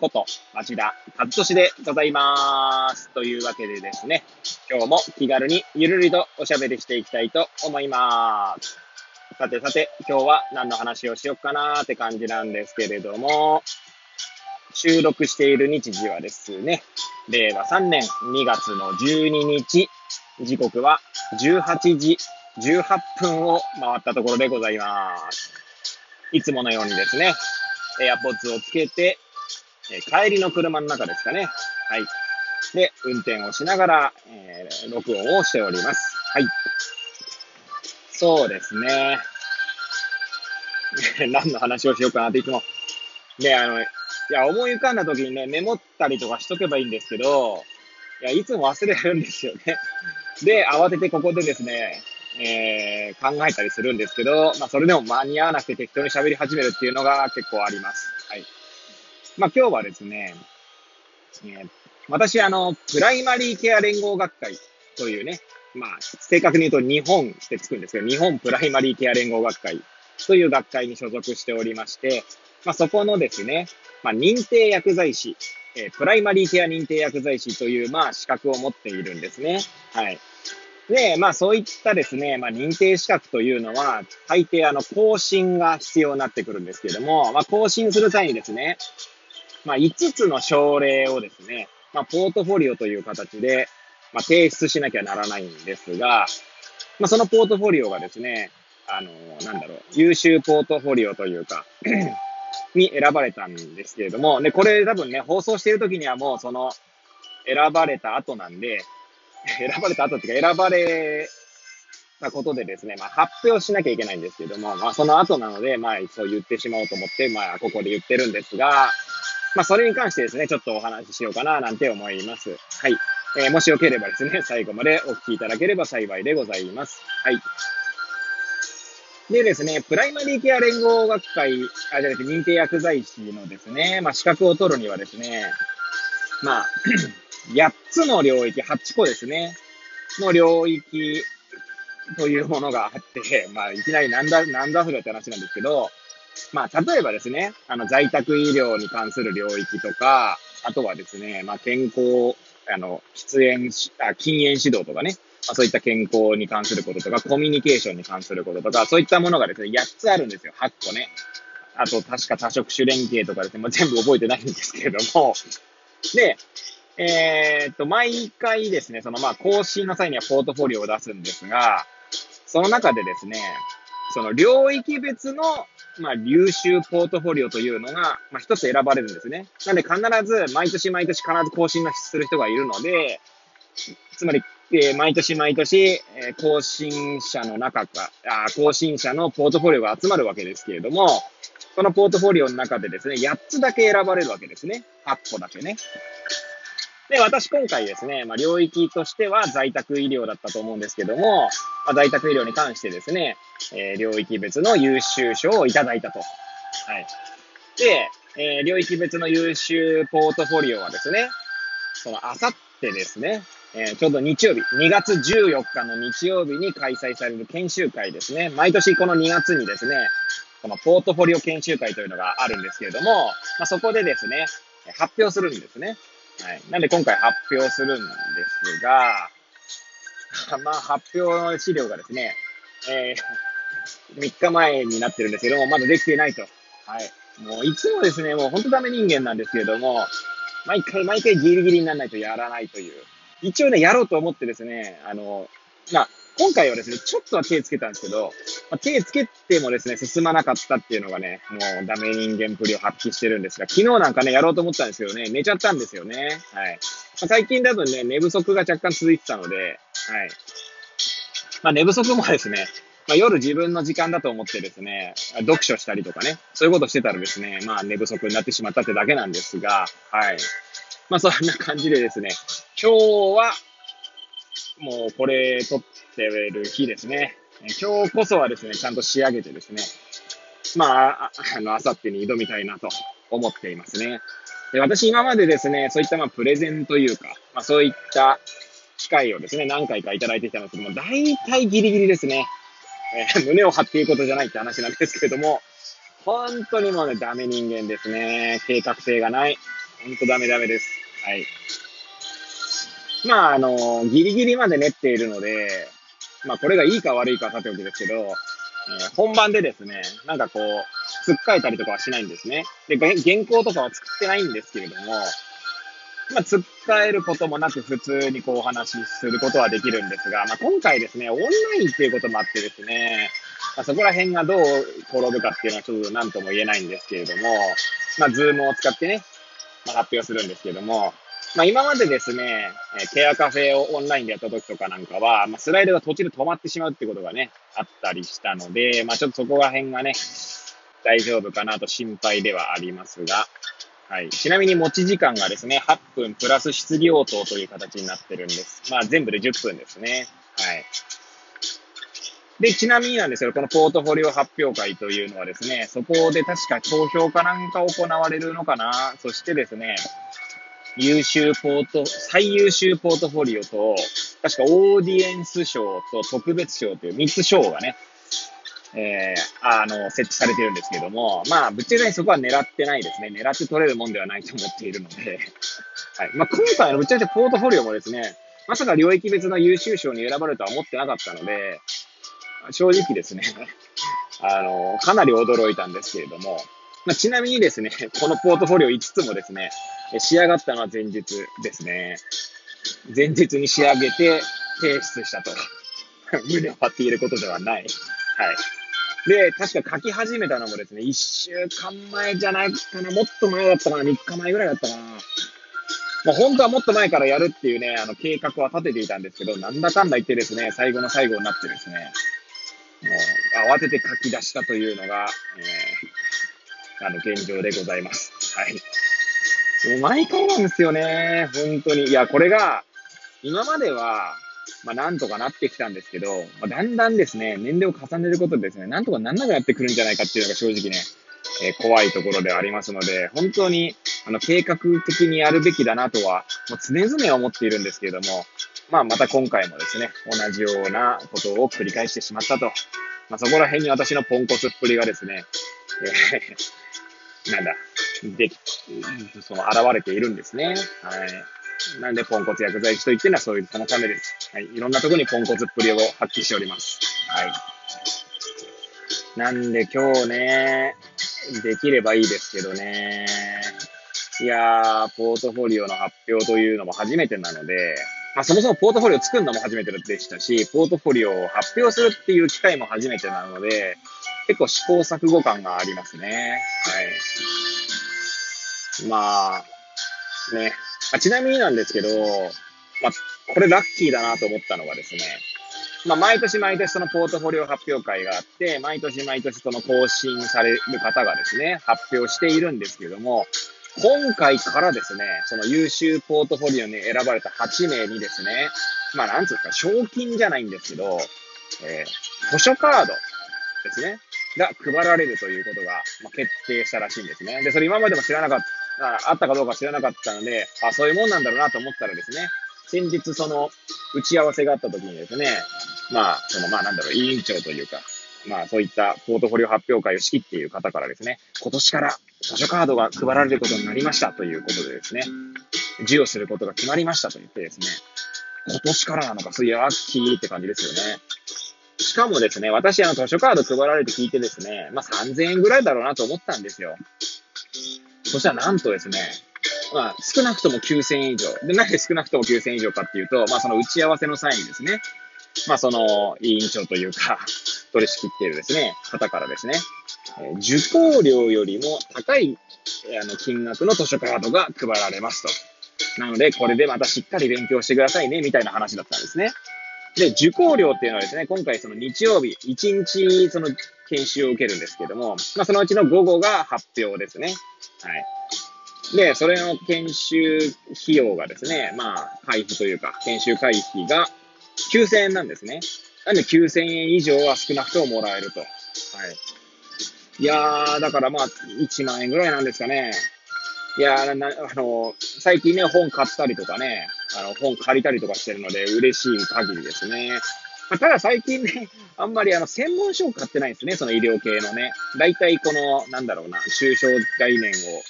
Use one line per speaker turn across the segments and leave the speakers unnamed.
こと町田和俊でございまーす。というわけでですね、今日も気軽にゆるりとおしゃべりしていきたいと思いまーす。さてさて、今日は何の話をしよっかなーって感じなんですけれども、収録している日時はですね、令和3年2月の12日、時刻は18時18分を回ったところでございます。いつものようにですね、エアポッツをつけて、え帰りの車の中ですかね。はい。で、運転をしながら、えー、録音をしております。はい。そうですね。何の話をしようかなっていつも、ね、あの、いや、思い浮かんだ時にね、メモったりとかしとけばいいんですけど、いや、いつも忘れるんですよね。で、慌ててここでですね、えー、考えたりするんですけど、まあ、それでも間に合わなくて適当に喋り始めるっていうのが結構あります。はい。まあ、今日はですね、えー、私、あの、プライマリーケア連合学会というね、まあ、正確に言うと日本ってつくんですけど、日本プライマリーケア連合学会という学会に所属しておりまして、まあ、そこのですね、まあ、認定薬剤師、えー、プライマリーケア認定薬剤師という、まあ、資格を持っているんですね。はい。で、まあそういったですね、まあ認定資格というのは、大抵あの更新が必要になってくるんですけれども、まあ更新する際にですね、まあ5つの症例をですね、まあポートフォリオという形で、まあ提出しなきゃならないんですが、まあそのポートフォリオがですね、あの、なんだろう、優秀ポートフォリオというか に選ばれたんですけれども、で、これ多分ね、放送している時にはもうその、選ばれた後なんで、選ばれた後っていうか、選ばれたことでですね、まあ、発表しなきゃいけないんですけれども、まあ、その後なので、まあ、そう言ってしまおうと思って、まあ、ここで言ってるんですが、まあ、それに関してですね、ちょっとお話ししようかな、なんて思います。はい。えー、もしよければですね、最後までお聞きいただければ幸いでございます。はい。でですね、プライマリーケア連合学会、あ、じゃなくて認定薬剤師のですね、まあ、資格を取るにはですね、まあ 8つの領域、8個ですね、の領域というものがあって、まあ、いきなりなんだ、なんだそれって話なんですけど、まあ、例えばですね、あの、在宅医療に関する領域とか、あとはですね、まあ、健康、あの、喫煙、あ禁煙指導とかね、まあ、そういった健康に関することとか、コミュニケーションに関することとか、そういったものがですね、8つあるんですよ、8個ね。あと、確か多職種連携とかですね、もう全部覚えてないんですけれども、で、えー、っと、毎回ですね、そのまあ、更新の際にはポートフォリオを出すんですが、その中でですね、その領域別の、まあ、優秀ポートフォリオというのが、まあ、一つ選ばれるんですね。なんで必ず、毎年毎年必ず更新する人がいるので、つまり、えー、毎年毎年、えー、更新者の中か、あ更新者のポートフォリオが集まるわけですけれども、そのポートフォリオの中でですね、8つだけ選ばれるわけですね。8個だけね。で、私今回ですね、まあ、領域としては在宅医療だったと思うんですけども、まあ、在宅医療に関してですね、えー、領域別の優秀賞をいただいたと。はい。で、えー、領域別の優秀ポートフォリオはですね、そのあさってですね、えー、ちょうど日曜日、2月14日の日曜日に開催される研修会ですね。毎年この2月にですね、このポートフォリオ研修会というのがあるんですけれども、まあ、そこでですね、発表するんですね。はい。なんで今回発表するんですが、まあ発表資料がですね、えー、3日前になってるんですけども、まだできてないと。はい。もういつもですね、もう本当ダメ人間なんですけれども、毎回毎回ギリギリにならないとやらないという。一応ね、やろうと思ってですね、あの、まあ、今回はですね、ちょっとは手つけたんですけど、まあ、手つけてもですね、進まなかったっていうのがね、もうダメ人間ぷりを発揮してるんですが、昨日なんかね、やろうと思ったんですけどね、寝ちゃったんですよね。はい。まあ、最近だとね、寝不足が若干続いてたので、はい。まあ、寝不足もですね、まあ、夜自分の時間だと思ってですね、読書したりとかね、そういうことしてたらですね、まあ寝不足になってしまったってだけなんですが、はい。まあそんな感じでですね、今日はもうこれ撮ってる日ですね。今日こそはですね、ちゃんと仕上げてですね、まあ、あ の、あさってに挑みたいなと思っていますね。で私今までですね、そういったまあプレゼンというか、まあそういった機会をですね、何回かいただいてきたんですけども、大体ギリギリですね。えー、胸を張っていることじゃないって話なんですけれども、本当にもうね、ダメ人間ですね。計画性がない。本当ダメダメです。はい。まあ、あの、ギリギリまで練っているので、まあ、これがいいか悪いかはさておきですけど、えー、本番でですね、なんかこう、つっかえたりとかはしないんですね。で、原稿とかは作ってないんですけれども、まあ、つっかえることもなく普通にこうお話しすることはできるんですが、まあ、今回ですね、オンラインっていうこともあってですね、まあ、そこら辺がどう転ぶかっていうのはちょっと何とも言えないんですけれども、まあ、ズームを使ってね、まあ、発表するんですけれども、まあ、今までですね、ケアカフェをオンラインでやった時とかなんかは、まあ、スライドが途中で止まってしまうってことがね、あったりしたので、まあ、ちょっとそこら辺がね、大丈夫かなと心配ではありますが、はい。ちなみに持ち時間がですね、8分プラス質疑応答という形になってるんです。まあ全部で10分ですね。はい。で、ちなみになんですけど、このポートフォリオ発表会というのはですね、そこで確か投票かなんか行われるのかな。そしてですね、優秀ポート、最優秀ポートフォリオと、確かオーディエンス賞と特別賞という3つ賞がね、えー、あの、設置されてるんですけども、まあ、ぶっちゃけそこは狙ってないですね。狙って取れるもんではないと思っているので、はい。まあ、今回のぶっちゃけポートフォリオもですね、まさか領域別の優秀賞に選ばれるとは思ってなかったので、正直ですね、あの、かなり驚いたんですけれども、まあ、ちなみにですね、このポートフォリオ5つもですね、仕上がったのは前日ですね。前日に仕上げて提出したと。胸を張っていることではない。はい。で、確か書き始めたのもですね、1週間前じゃないかな、もっと前だったかな、3日前ぐらいだったかな。まあ、本当はもっと前からやるっていうね、あの計画は立てていたんですけど、なんだかんだ言ってですね、最後の最後になってですね、もう慌てて書き出したというのが、えー、あの現状でございます。はい。もう毎回なんですよね、本当に。いや、これが、今までは、まあ、なんとかなってきたんですけど、まあ、だんだんですね、年齢を重ねることでですね、なんとかなんなくなってくるんじゃないかっていうのが正直ね、えー、怖いところではありますので、本当に、あの、計画的にやるべきだなとは、もう常々思っているんですけれども、まあ、また今回もですね、同じようなことを繰り返してしまったと。まあ、そこら辺に私のポンコツっぷりがですね、えー、なんだ、でその、現れているんですね。はい。なんで、ポンコツ薬剤師と言ってるのはそういう、そのためです。はい。いろんなとこにポンコツっぷりを発揮しております。はい。なんで今日ね、できればいいですけどね。いやー、ポートフォリオの発表というのも初めてなので、まあ、そもそもポートフォリオ作るのも初めてでしたし、ポートフォリオを発表するっていう機会も初めてなので、結構試行錯誤感がありますね。はい。まあ、ね、まあ、ちなみになんですけど、まあ、これラッキーだなと思ったのがですね、まあ、毎年毎年そのポートフォリオ発表会があって、毎年毎年その更新される方がですね、発表しているんですけども、今回からですね、その優秀ポートフォリオに選ばれた8名にですね、まあなんつうか、賞金じゃないんですけど、えー、図書カードですね、が配られるということが、ま、決定したらしいんですね。で、それ今までも知らなかったあったかどうか知らなかったので、あ、そういうもんなんだろうなと思ったらですね、先日その打ち合わせがあった時にですね、まあ、その、まあなんだろう、委員長というか、まあそういったポートフォリオ発表会を仕切っている方からですね、今年から図書カードが配られることになりましたということでですね、授与することが決まりましたと言ってですね、今年からなのか、そういうラッキーって感じですよね。しかもですね、私、あの、図書カード配られて聞いてですね、まあ3000円ぐらいだろうなと思ったんですよ。そしたらなんとですね、まあ、少なくとも9000円以上。で、なんで少なくとも9000円以上かっていうと、まあ、その打ち合わせの際にですね、まあ、その、委員長というか、取り仕切っているですね、方からですね、え受講料よりも高い、あの、金額の図書カードが配られますと。なので、これでまたしっかり勉強してくださいね、みたいな話だったんですね。で、受講料っていうのはですね、今回その日曜日、1日その研修を受けるんですけども、まあ、そのうちの午後が発表ですね。はい。で、それの研修費用がですね、まあ、会費というか、研修会費が、9000円なんですね。なんで9000円以上は少なくとももらえると。はい。いやー、だからまあ、1万円ぐらいなんですかね。いやー、な、あの、最近ね、本買ったりとかね、あの、本借りたりとかしてるので、嬉しい限りですね。まあ、ただ最近ね、あんまりあの、専門書を買ってないんですね、その医療系のね。大体この、なんだろうな、抽象概念を、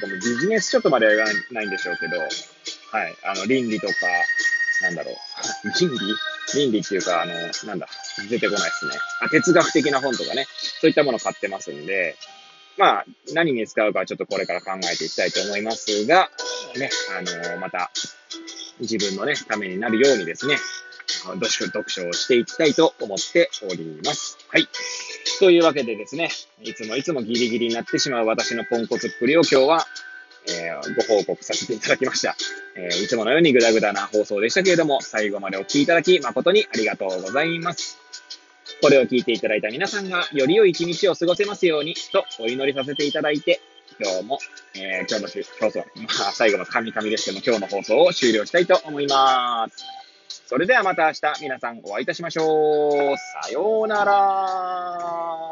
このビジネス書とまでは言わないんでしょうけど、はい、あの、倫理とか、なんだろう、倫理？倫理っていうか、あの、なんだ、出てこないですね。あ、哲学的な本とかね、そういったものを買ってますんで、まあ、何に使うかはちょっとこれから考えていきたいと思いますが、ね、あのまた、自分のね、ためになるようにですね、読書、読書をしていきたいと思っております。はい。というわけでですね、いつもいつもギリギリになってしまう私のポンコツっぷりを今日は、えー、ご報告させていただきました。えー、いつものようにグダグダな放送でしたけれども、最後までお聴きいただき誠にありがとうございます。これを聞いていただいた皆さんがより良い一日を過ごせますようにとお祈りさせていただいて、今日も、えー、今日の放送、まあ、最後の神々ですけども、今日の放送を終了したいと思います。それではまた明日皆さんお会いいたしましょう。さようなら。